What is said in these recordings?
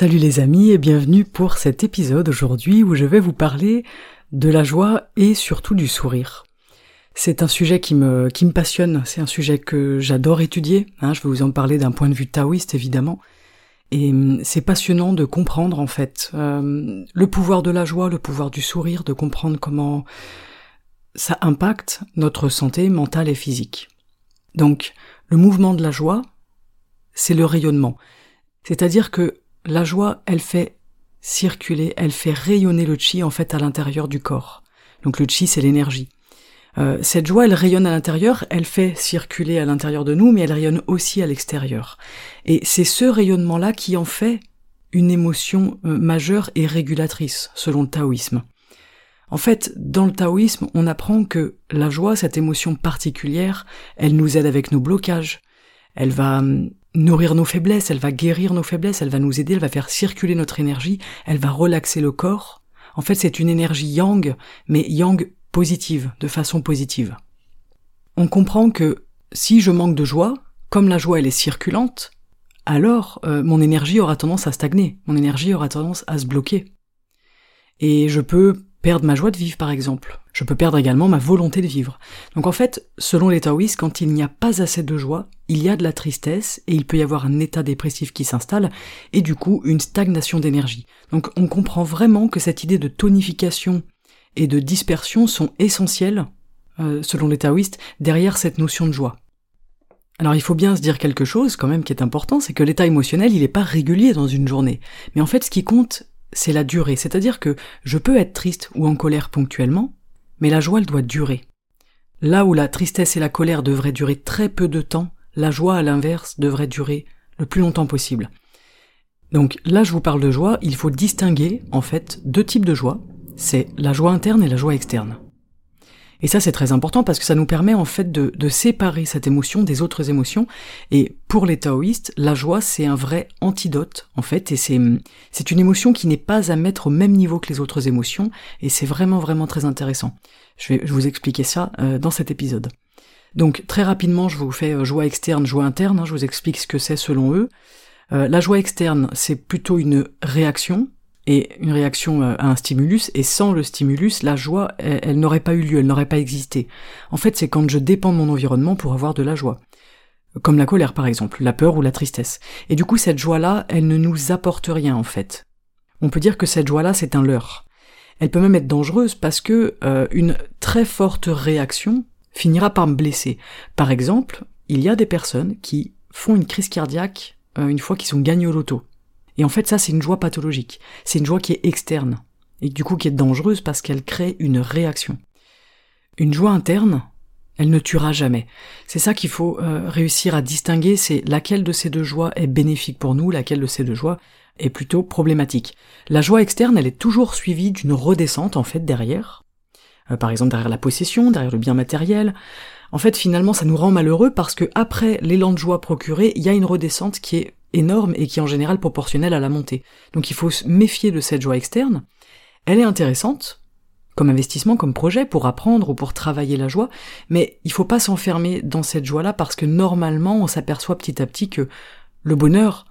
Salut les amis et bienvenue pour cet épisode aujourd'hui où je vais vous parler de la joie et surtout du sourire. C'est un sujet qui me, passionne, c'est un sujet que j'adore étudier, hein, je vais vous en parler d'un point de vue taoïste évidemment, et hum, c'est passionnant de comprendre en fait euh, le pouvoir de la joie, le pouvoir du sourire, de comprendre comment ça impacte notre santé mentale et physique. Donc le mouvement de la joie, c'est le rayonnement. C'est-à-dire que la joie, elle fait circuler, elle fait rayonner le chi en fait à l'intérieur du corps. Donc le chi, c'est l'énergie. Euh, cette joie, elle rayonne à l'intérieur, elle fait circuler à l'intérieur de nous, mais elle rayonne aussi à l'extérieur. Et c'est ce rayonnement-là qui en fait une émotion euh, majeure et régulatrice, selon le taoïsme. En fait, dans le taoïsme, on apprend que la joie, cette émotion particulière, elle nous aide avec nos blocages, elle va hum, nourrir nos faiblesses, elle va guérir nos faiblesses, elle va nous aider, elle va faire circuler notre énergie, elle va relaxer le corps. En fait, c'est une énergie yang, mais yang positive, de façon positive. On comprend que si je manque de joie, comme la joie elle est circulante, alors euh, mon énergie aura tendance à stagner, mon énergie aura tendance à se bloquer. Et je peux perdre ma joie de vivre par exemple. Je peux perdre également ma volonté de vivre. Donc en fait, selon les taoïstes, quand il n'y a pas assez de joie, il y a de la tristesse et il peut y avoir un état dépressif qui s'installe et du coup une stagnation d'énergie. Donc on comprend vraiment que cette idée de tonification et de dispersion sont essentielles, euh, selon les taoïstes, derrière cette notion de joie. Alors il faut bien se dire quelque chose quand même qui est important, c'est que l'état émotionnel il n'est pas régulier dans une journée. Mais en fait ce qui compte c'est la durée, c'est-à-dire que je peux être triste ou en colère ponctuellement, mais la joie elle doit durer. Là où la tristesse et la colère devraient durer très peu de temps, la joie à l'inverse devrait durer le plus longtemps possible. Donc là je vous parle de joie, il faut distinguer en fait deux types de joie c'est la joie interne et la joie externe. Et ça c'est très important parce que ça nous permet en fait de, séparer cette émotion des autres émotions. Et pour les taoïstes, la joie c'est un vrai antidote en fait, et c'est c'est une émotion qui n'est pas à mettre au même niveau que les autres émotions, et c'est vraiment vraiment très intéressant. Je vais, vous expliquer ça euh, dans cet épisode. Donc très rapidement, je vous fais euh, joie externe, joie interne. Hein, je vous explique ce que c'est selon eux. Euh, la joie externe, c'est plutôt une réaction et une réaction euh, à un stimulus, et sans le stimulus, la joie, elle, n'aurait pas eu lieu, elle n'aurait pas existé. En fait, c'est quand je dépends de mon environnement pour avoir de la joie. Comme la colère, par exemple, la peur ou la tristesse. Et du coup, cette joie-là, elle ne nous apporte rien, en fait. On peut dire que cette joie-là, c'est un leurre. Elle peut même être dangereuse parce que une très forte réaction finira par me blesser. Par exemple, il y a des personnes qui font une crise cardiaque euh, une fois qu'ils sont gagnés au loto. Et en fait, ça, c'est une joie pathologique. C'est une joie qui est externe. Et du coup, qui est dangereuse parce qu'elle crée une réaction. Une joie interne, elle ne tuera jamais. C'est ça qu'il faut euh, réussir à distinguer, c'est laquelle de ces deux joies est bénéfique pour nous, laquelle de ces deux joies est plutôt problématique. La joie externe, elle est toujours suivie d'une redescente, en fait, derrière. Euh, par exemple, derrière la possession, derrière le bien matériel. En fait, finalement, ça nous rend malheureux parce que après l'élan de joie procuré, il y a une redescente qui est énorme et qui est en général proportionnelle à la montée. Donc il faut se méfier de cette joie externe. Elle est intéressante, comme investissement, comme projet, pour apprendre ou pour travailler la joie, mais il faut pas s'enfermer dans cette joie-là parce que normalement on s'aperçoit petit à petit que le bonheur,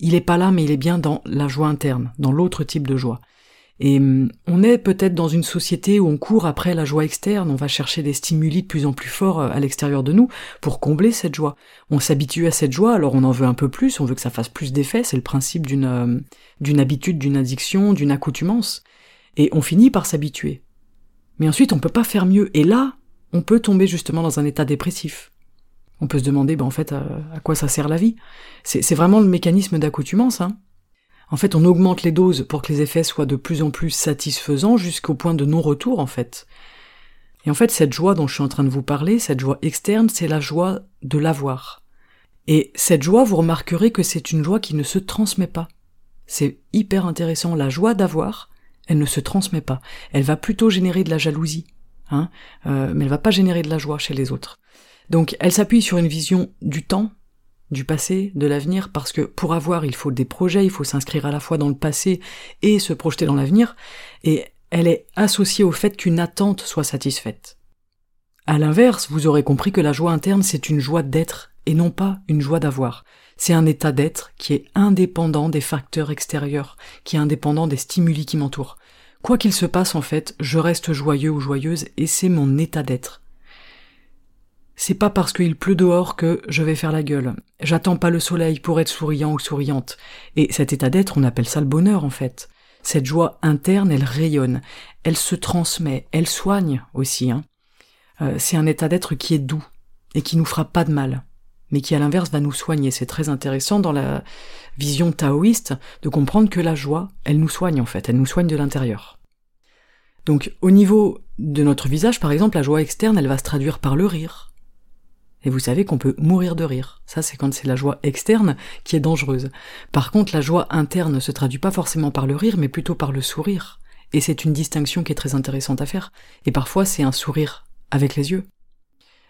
il est pas là mais il est bien dans la joie interne, dans l'autre type de joie. Et hum, on est peut-être dans une société où on court après la joie externe, on va chercher des stimuli de plus en plus forts euh, à l'extérieur de nous pour combler cette joie. On s'habitue à cette joie, alors on en veut un peu plus, on veut que ça fasse plus d'effet, c'est le principe d'une euh, d'une habitude, d'une addiction, d'une accoutumance. Et on finit par s'habituer. Mais ensuite on peut pas faire mieux, et là, on peut tomber justement dans un état dépressif. On peut se demander, ben en fait, à, à quoi ça sert la vie? C'est vraiment le mécanisme d'accoutumance, hein. En fait, on augmente les doses pour que les effets soient de plus en plus satisfaisants jusqu'au point de non-retour, en fait. Et en fait, cette joie dont je suis en train de vous parler, cette joie externe, c'est la joie de l'avoir. Et cette joie, vous remarquerez que c'est une joie qui ne se transmet pas. C'est hyper intéressant. La joie d'avoir, elle ne se transmet pas. Elle va plutôt générer de la jalousie, hein, euh, mais elle va pas générer de la joie chez les autres. Donc, elle s'appuie sur une vision du temps, du passé, de l'avenir, parce que pour avoir, il faut des projets, il faut s'inscrire à la fois dans le passé et se projeter dans l'avenir, et elle est associée au fait qu'une attente soit satisfaite. À l'inverse, vous aurez compris que la joie interne, c'est une joie d'être, et non pas une joie d'avoir. C'est un état d'être qui est indépendant des facteurs extérieurs, qui est indépendant des stimuli qui m'entourent. Quoi qu'il se passe en fait, je reste joyeux ou joyeuse et c'est mon état d'être. C'est pas parce qu'il pleut dehors que je vais faire la gueule. J'attends pas le soleil pour être souriant ou souriante. Et cet état d'être, on appelle ça le bonheur en fait. Cette joie interne, elle rayonne, elle se transmet, elle soigne aussi. Hein. Euh, c'est un état d'être qui est doux et qui nous fera pas de mal, mais qui à l'inverse va nous soigner. C'est très intéressant dans la vision taoïste de comprendre que la joie, elle nous soigne en fait, elle nous soigne de l'intérieur. Donc au niveau de notre visage, par exemple, la joie externe, elle va se traduire par le rire, et vous savez qu'on peut mourir de rire. Ça, c'est quand c'est la joie externe qui est dangereuse. Par contre, la joie interne ne se traduit pas forcément par le rire, mais plutôt par le sourire. Et c'est une distinction qui est très intéressante à faire. Et parfois, c'est un sourire avec les yeux.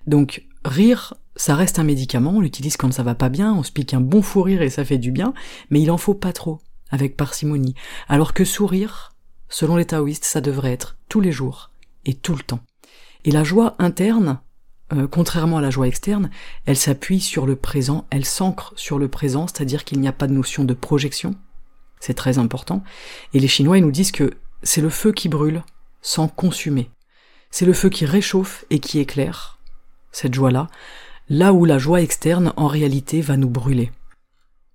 Donc, rire, ça reste un médicament, on l'utilise quand ça va pas bien, on se pique un bon fou rire et ça fait du bien, mais il en faut pas trop, avec parcimonie. Alors que sourire, selon les taoïstes, ça devrait être tous les jours et tout le temps. Et la joie interne, euh, contrairement à la joie externe, elle s'appuie sur le présent, elle s'ancre sur le présent, c'est-à-dire qu'il n'y a pas de notion de projection. C'est très important. Et les Chinois, nous disent que c'est le feu qui brûle sans consumer. C'est le feu qui réchauffe et qui éclaire. Cette joie-là, là où la joie externe, en réalité, va nous brûler.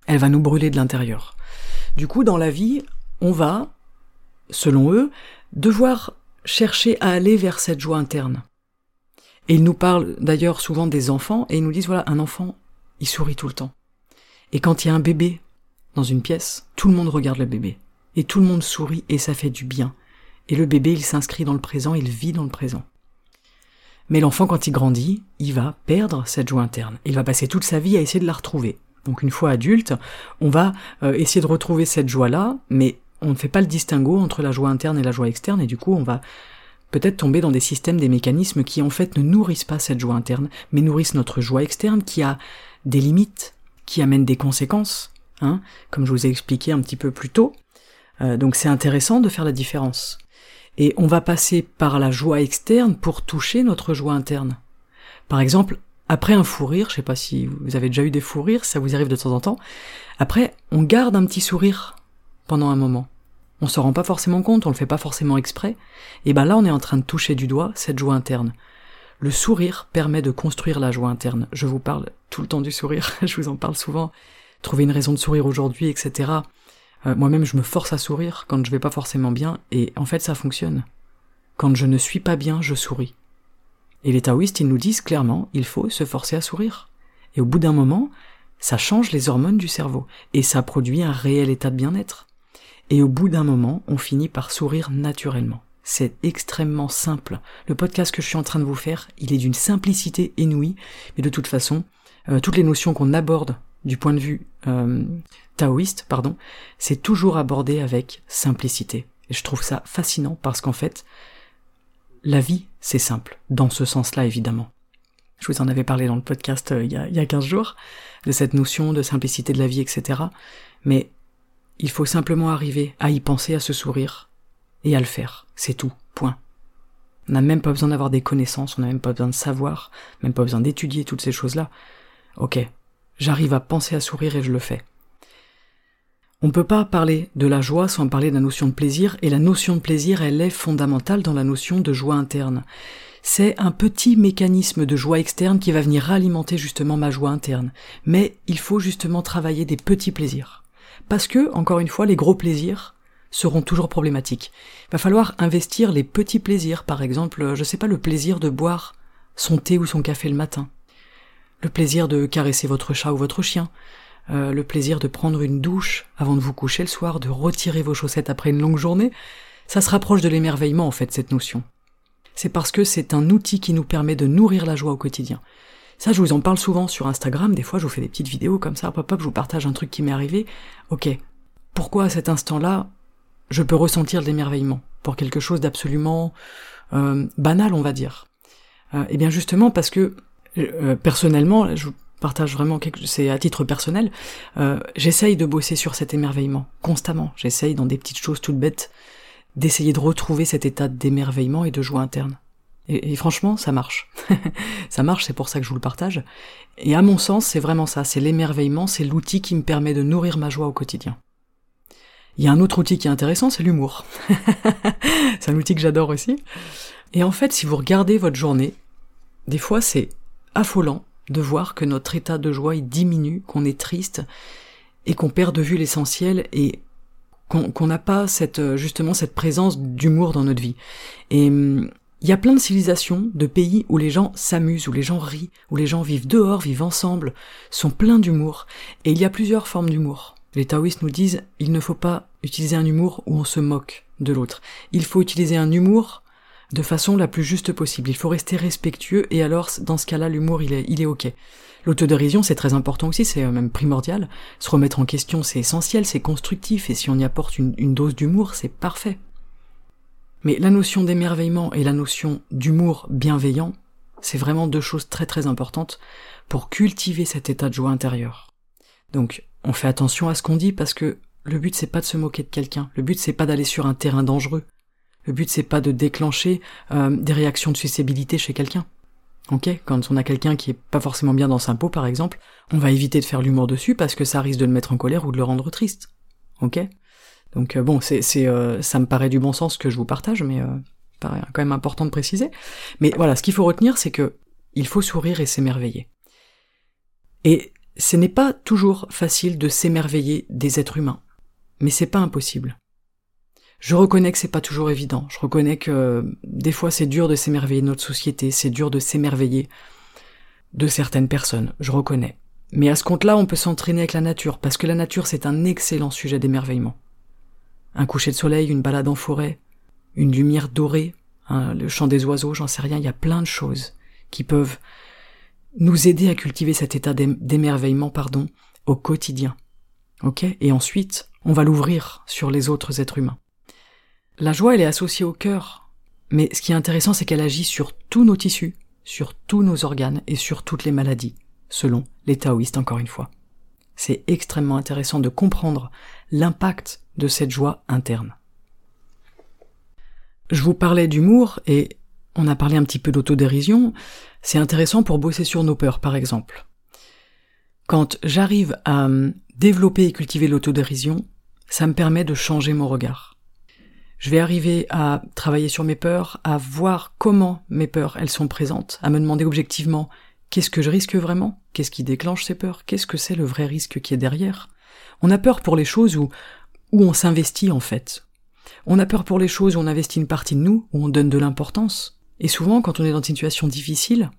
Elle va nous brûler de l'intérieur. Du coup, dans la vie, on va, selon eux, devoir chercher à aller vers cette joie interne. Et ils nous parlent d'ailleurs souvent des enfants, et ils nous disent, voilà, un enfant, il sourit tout le temps. Et quand il y a un bébé dans une pièce, tout le monde regarde le bébé. Et tout le monde sourit, et ça fait du bien. Et le bébé, il s'inscrit dans le présent, il vit dans le présent. Mais l'enfant, quand il grandit, il va perdre cette joie interne. Il va passer toute sa vie à essayer de la retrouver. Donc une fois adulte, on va euh, essayer de retrouver cette joie-là, mais on ne fait pas le distinguo entre la joie interne et la joie externe, et du coup on va peut-être tomber dans des systèmes, des mécanismes qui en fait ne nourrissent pas cette joie interne, mais nourrissent notre joie externe qui a des limites, qui amènent des conséquences, hein, comme je vous ai expliqué un petit peu plus tôt. Euh, donc c'est intéressant de faire la différence. Et on va passer par la joie externe pour toucher notre joie interne. Par exemple, après un fou rire, je sais pas si vous avez déjà eu des fous rires, ça vous arrive de temps en temps, après on garde un petit sourire pendant un moment on se rend pas forcément compte, on le fait pas forcément exprès, et ben là on est en train de toucher du doigt cette joie interne. Le sourire permet de construire la joie interne. Je vous parle tout le temps du sourire, je vous en parle souvent. Trouver une raison de sourire aujourd'hui, etc. Euh, moi-même je me force à sourire quand je vais pas forcément bien, et en fait ça fonctionne. Quand je ne suis pas bien, je souris. Et les taoïstes, ils nous disent clairement, il faut se forcer à sourire. Et au bout d'un moment, ça change les hormones du cerveau, et ça produit un réel état de bien-être. Et au bout d'un moment, on finit par sourire naturellement. C'est extrêmement simple. Le podcast que je suis en train de vous faire, il est d'une simplicité inouïe, mais de toute façon, euh, toutes les notions qu'on aborde du point de vue euh, taoïste, pardon, c'est toujours abordé avec simplicité. Et je trouve ça fascinant parce qu'en fait, la vie, c'est simple, dans ce sens-là évidemment. Je vous en avais parlé dans le podcast euh, il, y a, il y a 15 jours, de cette notion de simplicité de la vie, etc. Mais il faut simplement arriver à y penser, à se sourire, et à le faire. C'est tout. Point. On n'a même pas besoin d'avoir des connaissances, on n'a même pas besoin de savoir, même pas besoin d'étudier toutes ces choses-là. Ok, j'arrive à penser à sourire et je le fais. On ne peut pas parler de la joie sans parler de la notion de plaisir, et la notion de plaisir, elle est fondamentale dans la notion de joie interne. C'est un petit mécanisme de joie externe qui va venir alimenter justement ma joie interne. Mais il faut justement travailler des petits plaisirs. Parce que, encore une fois, les gros plaisirs seront toujours problématiques. Il va falloir investir les petits plaisirs, par exemple, je sais pas, le plaisir de boire son thé ou son café le matin, le plaisir de caresser votre chat ou votre chien, euh, le plaisir de prendre une douche avant de vous coucher le soir, de retirer vos chaussettes après une longue journée, ça se rapproche de l'émerveillement en fait cette notion. c'est parce que c'est un outil qui nous permet de nourrir la joie au quotidien. Ça, je vous en parle souvent sur Instagram, des fois je vous fais des petites vidéos comme ça, pop hop, je vous partage un truc qui m'est arrivé. Ok, pourquoi à cet instant-là, je peux ressentir de l'émerveillement pour quelque chose d'absolument euh, banal, on va dire? Euh, Eh bien justement parce que, euh, personnellement, je partage vraiment quelque c'est à titre personnel, j'essaye de bosser sur cet émerveillement, constamment. J'essaye dans des petites choses toutes bêtes, d'essayer de retrouver cet état d'émerveillement et de joie interne. Et, franchement, ça marche. ça marche, c'est pour ça que je vous le partage. Et à mon sens, c'est vraiment ça, c'est l'émerveillement, c'est l'outil qui me permet de nourrir ma joie au quotidien. Il y a un autre outil qui est intéressant, c'est l'humour. c'est un outil que j'adore aussi. Et en fait, si vous regardez votre journée, des fois c'est affolant de voir que notre état de joie il diminue, qu'on est triste et qu'on perd de vue l'essentiel et qu'on n'a pas cette justement cette présence d'humour dans notre vie. Et hum, il y a plein de civilisations, de pays où les gens s'amusent, où les gens rient, où les gens vivent dehors, vivent ensemble, sont pleins d'humour. Et il y a plusieurs formes d'humour. Les taoïstes nous disent, il ne faut pas utiliser un humour où on se moque de l'autre. Il faut utiliser un humour de façon la plus juste possible. Il faut rester respectueux et alors, dans ce cas-là, l'humour, il est, il est ok. L'autodérision, c'est très important aussi, c'est euh, même primordial. Se remettre en question, c'est essentiel, c'est constructif, et si on y apporte une dose d'humour, c'est parfait. Mais la notion d'émerveillement et la notion d'humour bienveillant, c'est vraiment deux choses très très importantes pour cultiver cet état de joie intérieure. Donc, on fait attention à ce qu'on dit parce que le but c'est pas de se moquer de quelqu'un, le but c'est pas d'aller sur un terrain dangereux, le but c'est pas de déclencher euh, des réactions de susceptibilité chez quelqu'un. Ok, quand on a quelqu'un qui est pas forcément bien dans sa peau par exemple, on va éviter de faire l'humour dessus parce que ça risque de le mettre en colère ou de le rendre triste. Ok? Donc euh, bon, c'est, c'est, euh, ça me paraît du bon sens que je vous partage, mais euh, paraît quand même important de préciser. Mais voilà, ce qu'il faut retenir, c'est que il faut sourire et s'émerveiller. Et ce n'est pas toujours facile de s'émerveiller des êtres humains, mais c'est pas impossible. Je reconnais que c'est pas toujours évident. Je reconnais que des fois c'est dur de s'émerveiller de notre société, c'est dur de s'émerveiller de certaines personnes. Je reconnais. Mais à ce compte-là, on peut s'entraîner avec la nature, parce que la nature c'est un excellent sujet d'émerveillement un coucher de soleil, une balade en forêt, une lumière dorée, le chant des oiseaux, j'en sais rien, il y a plein de choses qui peuvent nous aider à cultiver cet état d'émerveillement, pardon, au quotidien. Ok? Et ensuite, on va l'ouvrir sur les autres êtres humains. La joie, elle est associée au cœur, mais ce qui est intéressant, c'est qu'elle agit sur tous nos tissus, sur tous nos organes et sur toutes les maladies, selon les taoïstes encore une fois. C'est extrêmement intéressant de comprendre l'impact de cette joie interne. Je vous parlais d'humour et on a parlé un petit peu d'autodérision. C'est intéressant pour bosser sur nos peurs, par exemple. Quand j'arrive à développer et cultiver l'autodérision, ça me permet de changer mon regard. Je vais arriver à travailler sur mes peurs, à voir comment mes peurs, elles sont présentes, à me demander objectivement qu'est-ce que je risque vraiment, qu'est-ce qui déclenche ces peurs, qu'est-ce que c'est le vrai risque qui est derrière? On a peur pour les choses où où on s'investit en fait. On a peur pour les choses où on investit une partie de nous, où on donne de l'importance. Et souvent, quand on est dans une situation difficile,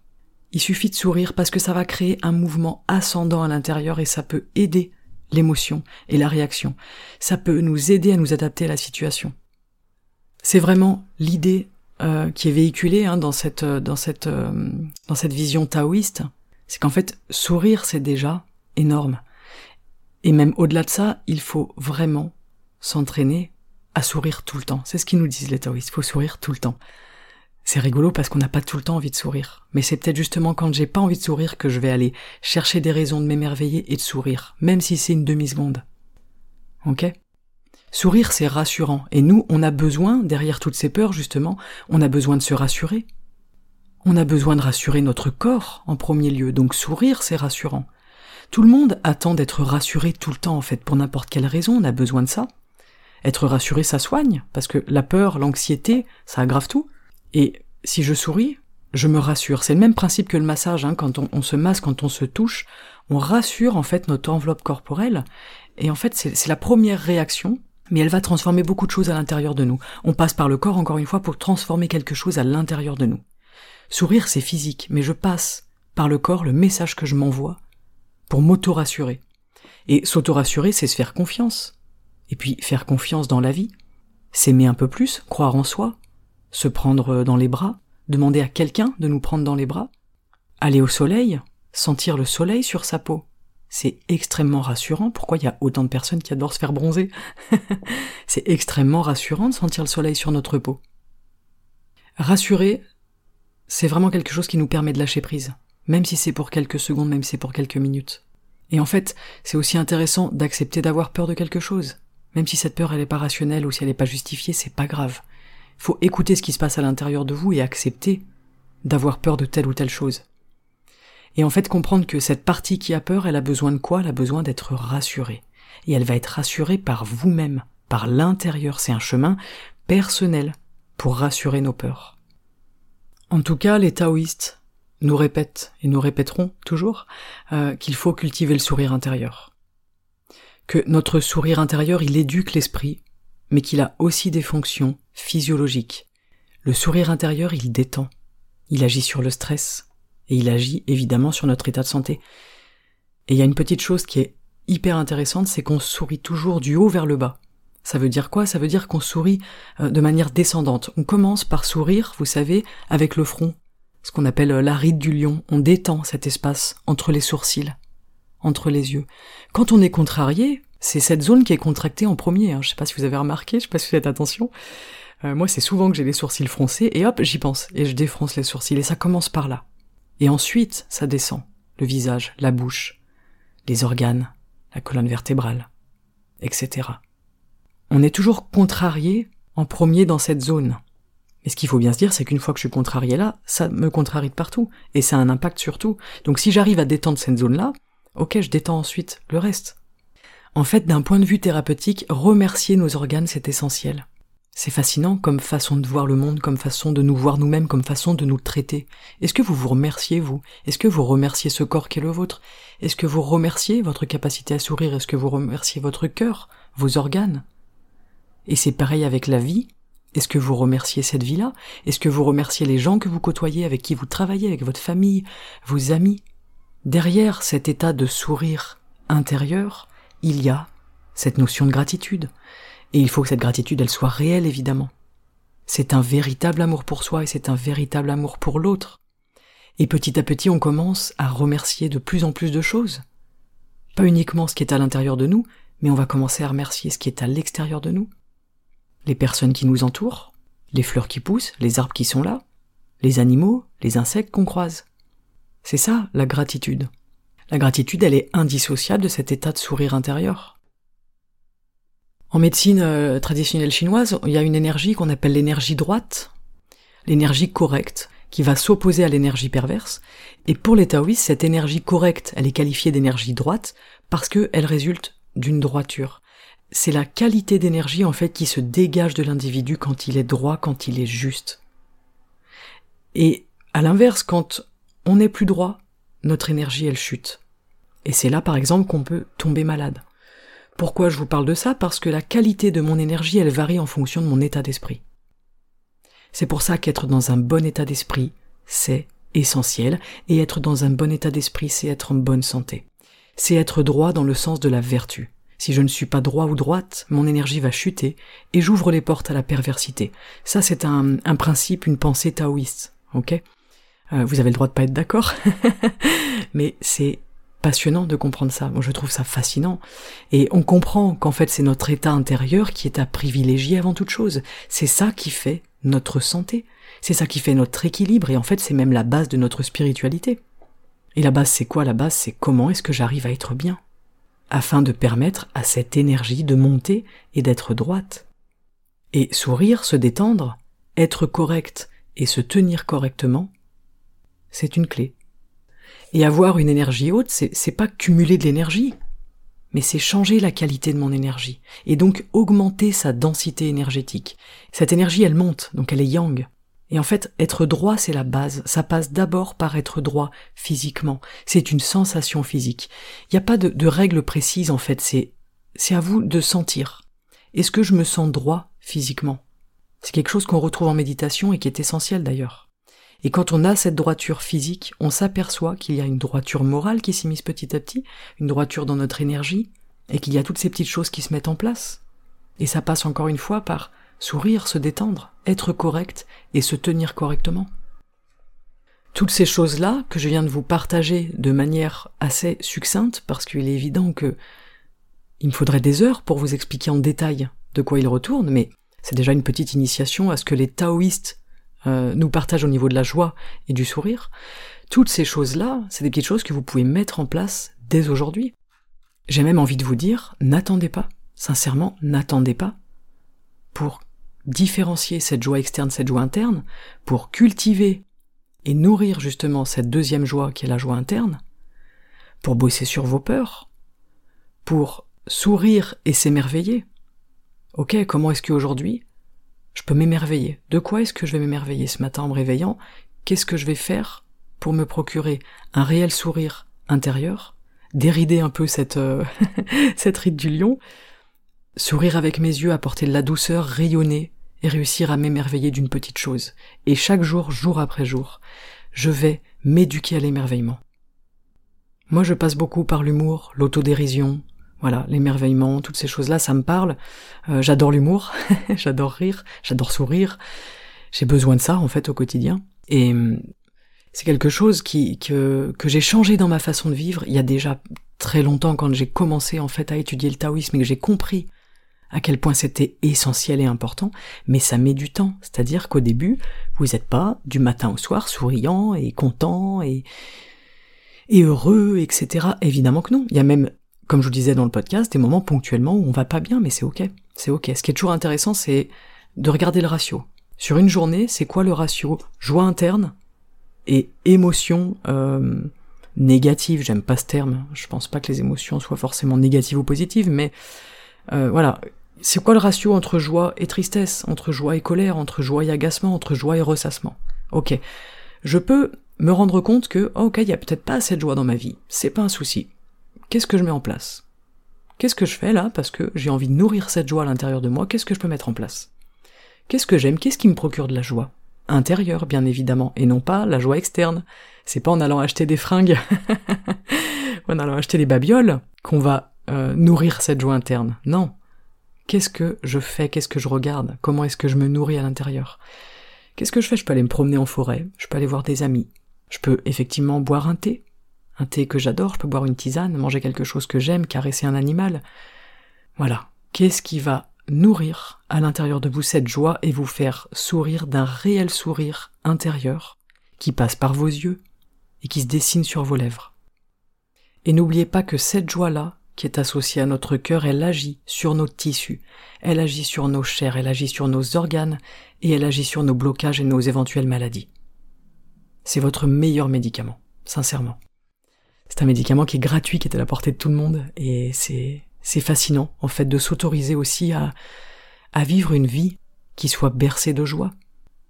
il suffit de sourire parce que ça va créer un mouvement ascendant à l'intérieur et ça peut aider l'émotion et la réaction. Ça peut nous aider à nous adapter à la situation. C'est vraiment l'idée euh, qui est véhiculée hein, dans cette dans cette euh, dans cette vision taoïste, c'est qu'en fait sourire c'est déjà énorme. Et même au-delà de ça, il faut vraiment s'entraîner à sourire tout le temps. C'est ce qu'ils nous disent les taoïstes, il faut sourire tout le temps. C'est rigolo parce qu'on n'a pas tout le temps envie de sourire. Mais c'est peut-être justement quand j'ai pas envie de sourire que je vais aller chercher des raisons de m'émerveiller et de sourire, même si c'est une demi-seconde. Ok? Sourire, c'est rassurant. Et nous, on a besoin, derrière toutes ces peurs, justement, on a besoin de se rassurer. On a besoin de rassurer notre corps, en premier lieu. Donc sourire, c'est rassurant. Tout le monde attend d'être rassuré tout le temps, en fait, pour n'importe quelle raison, on a besoin de ça. Être rassuré, ça soigne, parce que la peur, l'anxiété, ça aggrave tout. Et si je souris, je me rassure. C'est le même principe que le massage, hein. quand on, se masse, quand on se touche, on rassure en fait notre enveloppe corporelle, et en fait c'est la première réaction, mais elle va transformer beaucoup de choses à l'intérieur de nous. On passe par le corps encore une fois pour transformer quelque chose à l'intérieur de nous. Sourire c'est physique, mais je passe par le corps le message que je m'envoie pour m'auto-rassurer. Et s'auto-rassurer c'est se faire confiance. Et puis faire confiance dans la vie, s'aimer un peu plus, croire en soi, se prendre dans les bras, demander à quelqu'un de nous prendre dans les bras, aller au soleil, sentir le soleil sur sa peau. C'est extrêmement rassurant. Pourquoi il y a autant de personnes qui adorent se faire bronzer C'est extrêmement rassurant de sentir le soleil sur notre peau. Rassurer, c'est vraiment quelque chose qui nous permet de lâcher prise, même si c'est pour quelques secondes, même si c'est pour quelques minutes. Et en fait, c'est aussi intéressant d'accepter d'avoir peur de quelque chose. Même si cette peur elle est pas rationnelle ou si elle n'est pas justifiée, c'est pas grave. Faut écouter ce qui se passe à l'intérieur de vous et accepter d'avoir peur de telle ou telle chose. Et en fait comprendre que cette partie qui a peur, elle a besoin de quoi? Elle a besoin d'être rassurée. Et elle va être rassurée par vous-même, par l'intérieur. C'est un chemin personnel pour rassurer nos peurs. En tout cas, les taoïstes nous répètent, et nous répéteront toujours, euh, qu'il faut cultiver le sourire intérieur. Que notre sourire intérieur, il éduque l'esprit, mais qu'il a aussi des fonctions physiologiques. Le sourire intérieur, il détend, il agit sur le stress, et il agit évidemment sur notre état de santé. Et il y a une petite chose qui est hyper intéressante, c'est qu'on sourit toujours du haut vers le bas. Ça veut dire quoi? Ça veut dire qu'on sourit euh, de manière descendante. On commence par sourire, vous savez, avec le front, ce qu'on appelle euh, la ride du lion. On détend cet espace entre les sourcils, entre les yeux. Quand on est contrarié, c'est cette zone qui est contractée en premier. Hein. Je sais pas si vous avez remarqué, je sais pas si vous faites attention. Euh, moi, c'est souvent que j'ai les sourcils froncés, et hop, j'y pense, et je défronce les sourcils, et ça commence par là. Et ensuite, ça descend. Le visage, la bouche, les organes, la colonne vertébrale, etc. On est toujours contrarié en premier dans cette zone. Mais ce qu'il faut bien se dire, c'est qu'une fois que je suis contrarié là, ça me contrarie de partout, et ça a un impact sur tout. Donc si j'arrive à détendre cette zone-là, ok, je détends ensuite le reste. En fait, d'un point de vue thérapeutique, remercier nos organes, c'est essentiel. C'est fascinant comme façon de voir le monde, comme façon de nous voir nous-mêmes, comme façon de nous traiter. Est-ce que vous vous remerciez, vous? Est-ce que vous remerciez ce corps qui est le vôtre? Est-ce que vous remerciez votre capacité à sourire? Est-ce que vous remerciez votre cœur, vos organes? Et c'est pareil avec la vie. Est-ce que vous remerciez cette vie-là? Est-ce que vous remerciez les gens que vous côtoyez, avec qui vous travaillez, avec votre famille, vos amis? Derrière cet état de sourire intérieur, il y a cette notion de gratitude. Et il faut que cette gratitude, elle soit réelle, évidemment. C'est un véritable amour pour soi et c'est un véritable amour pour l'autre. Et petit à petit, on commence à remercier de plus en plus de choses. Pas uniquement ce qui est à l'intérieur de nous, mais on va commencer à remercier ce qui est à l'extérieur de nous les personnes qui nous entourent, les fleurs qui poussent, les arbres qui sont là, les animaux, les insectes qu'on croise. C'est ça, la gratitude. La gratitude, elle est indissociable de cet état de sourire intérieur. En médecine euh, traditionnelle chinoise, il y a une énergie qu'on appelle l'énergie droite, l'énergie correcte, qui va s'opposer à l'énergie perverse. Et pour les taoïstes, cette énergie correcte, elle est qualifiée d'énergie droite parce qu'elle résulte d'une droiture c'est la qualité d'énergie en fait qui se dégage de l'individu quand il est droit, quand il est juste. Et à l'inverse, quand on n'est plus droit, notre énergie elle chute. Et c'est là par exemple qu'on peut tomber malade. Pourquoi je vous parle de ça? Parce que la qualité de mon énergie elle varie en fonction de mon état d'esprit. C'est pour ça qu'être dans un bon état d'esprit, c'est essentiel, et être dans un bon état d'esprit, c'est être en bonne santé. C'est être droit dans le sens de la vertu. Si je ne suis pas droit ou droite, mon énergie va chuter et j'ouvre les portes à la perversité. Ça, c'est un, principe, une pensée taoïste. Ok? Euh, Vous avez le droit de pas être d'accord, mais c'est passionnant de comprendre ça. Moi, je trouve ça fascinant. Et on comprend qu'en fait, c'est notre état intérieur qui est à privilégier avant toute chose. C'est ça qui fait notre santé. C'est ça qui fait notre équilibre. Et en fait, c'est même la base de notre spiritualité. Et la base, c'est quoi? La base, c'est comment est-ce que j'arrive à être bien? Afin de permettre à cette énergie de monter et d'être droite. Et sourire, se détendre, être correct et se tenir correctement, c'est une clé. Et avoir une énergie haute, c'est pas cumuler de l'énergie, mais c'est changer la qualité de mon énergie, et donc augmenter sa densité énergétique. Cette énergie, elle monte, donc elle est yang. Et en fait, être droit, c'est la base. Ça passe d'abord par être droit physiquement. C'est une sensation physique. Il n'y a pas de, règle précise, en fait. C'est, c'est à vous de sentir. Est-ce que je me sens droit physiquement? C'est quelque chose qu'on retrouve en méditation et qui est essentiel d'ailleurs. Et quand on a cette droiture physique, on s'aperçoit qu'il y a une droiture morale qui s'immisce petit à petit, une droiture dans notre énergie, et qu'il y a toutes ces petites choses qui se mettent en place. Et ça passe encore une fois par sourire, se détendre, être correct et se tenir correctement. toutes ces choses-là que je viens de vous partager de manière assez succincte, parce qu'il est évident que il me faudrait des heures pour vous expliquer en détail de quoi il retourne, mais c'est déjà une petite initiation à ce que les taoïstes euh, nous partagent au niveau de la joie et du sourire. Toutes ces choses-là, c'est des petites choses que vous pouvez mettre en place dès aujourd'hui. J'ai même envie de vous dire, n'attendez pas, sincèrement, n'attendez pas pour différencier cette joie externe, cette joie interne, pour cultiver et nourrir justement cette deuxième joie qui est la joie interne, pour bosser sur vos peurs, pour sourire et s'émerveiller. Ok, comment est-ce qu'aujourd'hui je peux m'émerveiller? De quoi est-ce que je vais m'émerveiller ce matin en me réveillant? Qu'est-ce que je vais faire pour me procurer un réel sourire intérieur, dérider un peu cette, euh, ride du lion, sourire avec mes yeux, apporter de la douceur, rayonner, et réussir à m'émerveiller d'une petite chose. Et chaque jour, jour après jour, je vais m'éduquer à l'émerveillement. Moi, je passe beaucoup par l'humour, l'autodérision, voilà, l'émerveillement, toutes ces choses-là, ça me parle. Euh, j'adore l'humour, j'adore rire, j'adore sourire. J'ai besoin de ça, en fait, au quotidien. Et hum, c'est quelque chose qui, que, que j'ai changé dans ma façon de vivre il y a déjà très longtemps quand j'ai commencé, en fait, à étudier le taoïsme et que j'ai compris à quel point c'était essentiel et important, mais ça met du temps. C'est-à-dire qu'au début, vous n'êtes pas du matin au soir souriant et content et, heureux, etc. Évidemment que non. Il y a même comme je vous disais dans le podcast, des moments ponctuellement où on va pas bien, mais c'est ok. C'est ok. Ce qui est toujours intéressant, c'est de regarder le ratio. Sur une journée, c'est quoi le ratio? Joie interne et émotion euh, négative J'aime pas ce terme. Je pense pas que les émotions soient forcément négatives ou positives, mais euh, voilà. C'est quoi le ratio entre joie et tristesse, entre joie et colère, entre joie et agacement, entre joie et ressassement? Ok. Je peux me rendre compte que, ok, il y a peut-être pas assez de joie dans ma vie. C'est pas un souci qu'est-ce que je mets en place? Qu'est-ce que je fais là? Parce que j'ai envie de nourrir cette joie à l'intérieur de moi, qu'est-ce que je peux mettre en place? Qu'est-ce que j'aime? Qu'est-ce qui me procure de la joie? Intérieure, bien évidemment, et non pas la joie externe. C'est pas en allant acheter des fringues, en allant acheter des babioles, qu'on va euh, nourrir cette joie interne. Non. Qu'est-ce que je fais? Qu'est-ce que je regarde? Comment est-ce que je me nourris à l'intérieur? Qu'est-ce que je fais? Je peux aller me promener en forêt, je peux aller voir des amis, je peux effectivement boire un thé, un thé que j'adore, je peux boire une tisane, manger quelque chose que j'aime, caresser un animal. Voilà. Qu'est-ce qui va nourrir à l'intérieur de vous cette joie et vous faire sourire d'un réel sourire intérieur qui passe par vos yeux et qui se dessine sur vos lèvres? Et n'oubliez pas que cette joie-là, qui est associée à notre cœur, elle agit sur nos tissus, elle agit sur nos chairs, elle agit sur nos organes, et elle agit sur nos blocages et nos éventuelles maladies. C'est votre meilleur médicament, sincèrement. C'est un médicament qui est gratuit, qui est à la portée de tout le monde, et c'est fascinant en fait de s'autoriser aussi à à vivre une vie qui soit bercée de joie.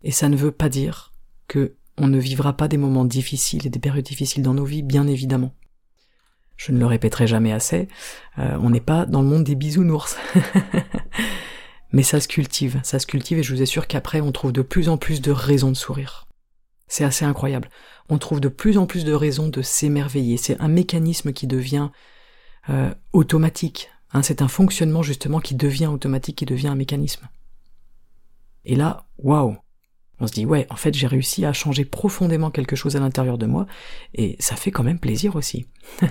Et ça ne veut pas dire que on ne vivra pas des moments difficiles et des périodes difficiles dans nos vies, bien évidemment. Je ne le répéterai jamais assez, euh, on n'est pas dans le monde des bisounours. Mais ça se cultive, ça se cultive et je vous assure qu'après on trouve de plus en plus de raisons de sourire. C'est assez incroyable. On trouve de plus en plus de raisons de s'émerveiller. C'est un mécanisme qui devient euh, automatique. Hein. c'est un fonctionnement justement qui devient automatique, qui devient un mécanisme. Et là, waouh On se dit ouais, en fait j'ai réussi à changer profondément quelque chose à l'intérieur de moi, et ça fait quand même plaisir aussi.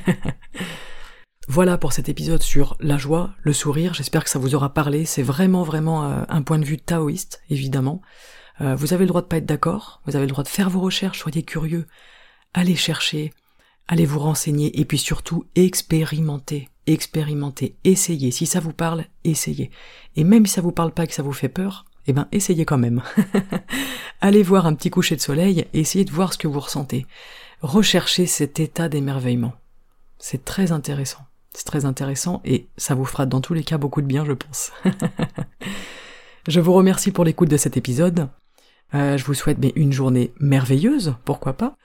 Voilà pour cet épisode sur la joie, le sourire, j'espère que ça vous aura parlé, c'est vraiment vraiment euh, un point de vue taoïste, évidemment. Euh, vous avez le droit de pas être d'accord, vous avez le droit de faire vos recherches, soyez curieux, allez chercher, allez vous renseigner. Et puis surtout expérimentez, expérimentez, essayez. Si ça vous parle, essayez. Et même si ça vous parle pas et que ça vous fait peur, eh ben essayez quand même. allez voir un petit coucher de soleil et essayez de voir ce que vous ressentez. Recherchez cet état d'émerveillement. C'est très intéressant. C'est très intéressant et ça vous fera dans tous les cas beaucoup de bien, je pense. je vous remercie pour l'écoute de cet épisode. Euh, je vous souhaite une journée merveilleuse, pourquoi pas.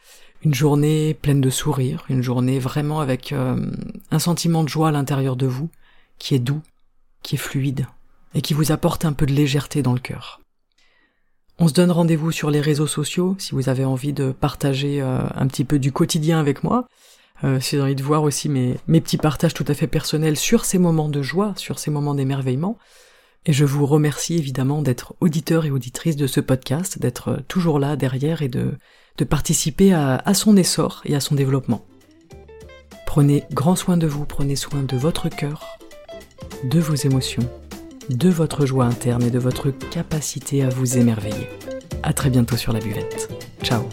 Une journée pleine de sourires, une journée vraiment avec euh, un sentiment de joie à l'intérieur de vous, qui est doux, qui est fluide, et qui vous apporte un peu de légèreté dans le cœur. On se donne rendez-vous sur les réseaux sociaux si vous avez envie de partager euh, un petit peu du quotidien avec moi. si vous avez envie de voir aussi mes, petits partages tout à fait personnels sur ces moments de joie, sur ces moments d'émerveillement. Et je vous remercie évidemment d'être auditeur et auditrice de ce podcast, d'être toujours là derrière et de, participer à son essor et à son développement. Prenez grand soin de vous, prenez soin de votre cœur, de vos émotions, de votre joie interne et de votre capacité à vous émerveiller. À très bientôt sur la buvette. Ciao